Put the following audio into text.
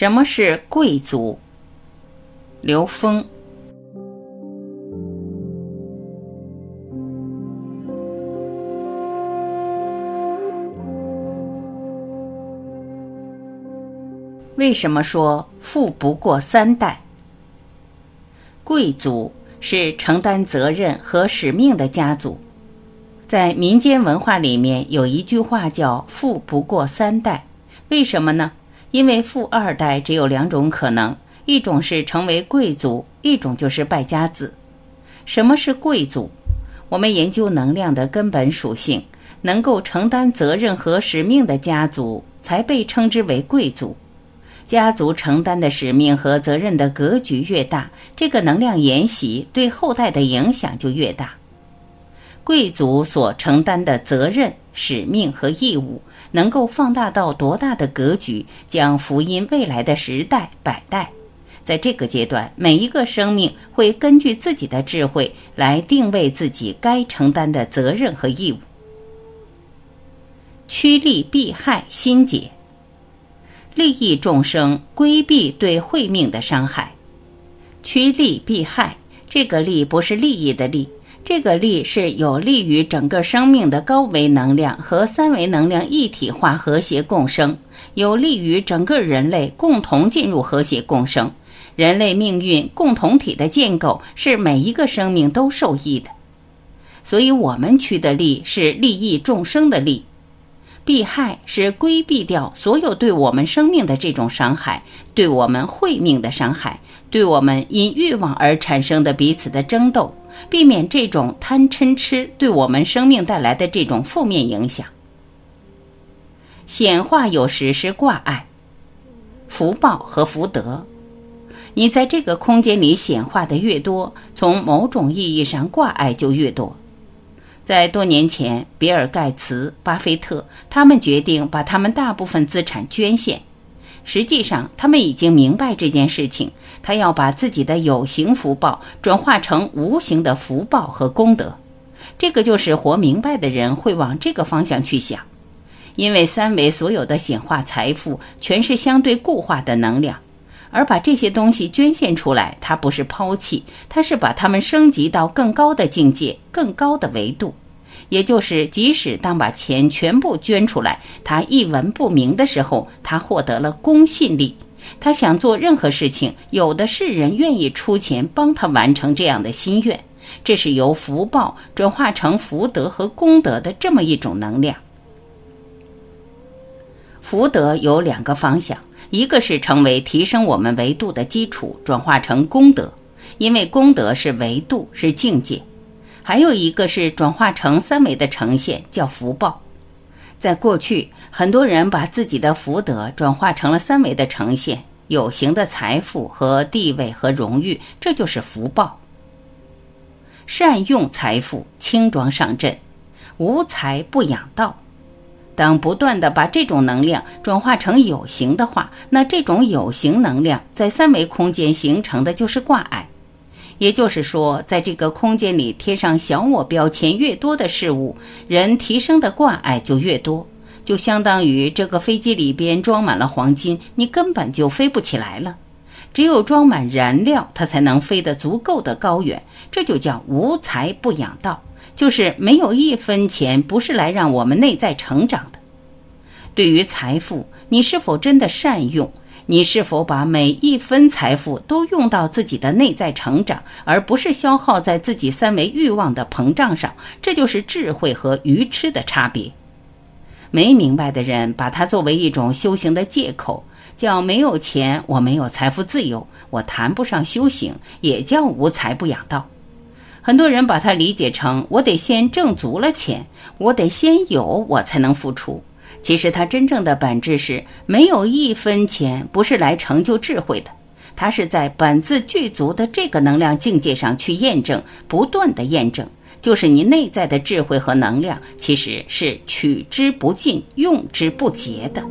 什么是贵族？刘峰。为什么说富不过三代？贵族是承担责任和使命的家族。在民间文化里面有一句话叫“富不过三代”，为什么呢？因为富二代只有两种可能，一种是成为贵族，一种就是败家子。什么是贵族？我们研究能量的根本属性，能够承担责任和使命的家族才被称之为贵族。家族承担的使命和责任的格局越大，这个能量沿袭对后代的影响就越大。贵族所承担的责任、使命和义务。能够放大到多大的格局，将福音未来的时代百代。在这个阶段，每一个生命会根据自己的智慧来定位自己该承担的责任和义务。趋利避害心解，利益众生，规避对慧命的伤害。趋利避害，这个利不是利益的利。这个力是有利于整个生命的高维能量和三维能量一体化和谐共生，有利于整个人类共同进入和谐共生。人类命运共同体的建构是每一个生命都受益的，所以我们取的力是利益众生的力。避害是规避掉所有对我们生命的这种伤害，对我们慧命的伤害，对我们因欲望而产生的彼此的争斗，避免这种贪嗔痴对我们生命带来的这种负面影响。显化有时是挂碍，福报和福德，你在这个空间里显化的越多，从某种意义上挂碍就越多。在多年前，比尔·盖茨、巴菲特他们决定把他们大部分资产捐献。实际上，他们已经明白这件事情。他要把自己的有形福报转化成无形的福报和功德。这个就是活明白的人会往这个方向去想，因为三维所有的显化财富全是相对固化的能量。而把这些东西捐献出来，它不是抛弃，它是把它们升级到更高的境界、更高的维度。也就是，即使当把钱全部捐出来，他一文不名的时候，他获得了公信力。他想做任何事情，有的是人愿意出钱帮他完成这样的心愿。这是由福报转化成福德和功德的这么一种能量。福德有两个方向。一个是成为提升我们维度的基础，转化成功德，因为功德是维度，是境界；还有一个是转化成三维的呈现，叫福报。在过去，很多人把自己的福德转化成了三维的呈现，有形的财富和地位和荣誉，这就是福报。善用财富，轻装上阵；无财不养道。当不断的把这种能量转化成有形的话，那这种有形能量在三维空间形成的就是挂碍。也就是说，在这个空间里贴上小我标签越多的事物，人提升的挂碍就越多。就相当于这个飞机里边装满了黄金，你根本就飞不起来了。只有装满燃料，它才能飞得足够的高远。这就叫无财不养道。就是没有一分钱不是来让我们内在成长的。对于财富，你是否真的善用？你是否把每一分财富都用到自己的内在成长，而不是消耗在自己三维欲望的膨胀上？这就是智慧和愚痴的差别。没明白的人把它作为一种修行的借口，叫没有钱，我没有财富自由，我谈不上修行，也叫无财不养道。很多人把它理解成我得先挣足了钱，我得先有，我才能付出。其实它真正的本质是没有一分钱不是来成就智慧的，它是在本自具足的这个能量境界上去验证，不断的验证，就是你内在的智慧和能量其实是取之不尽、用之不竭的。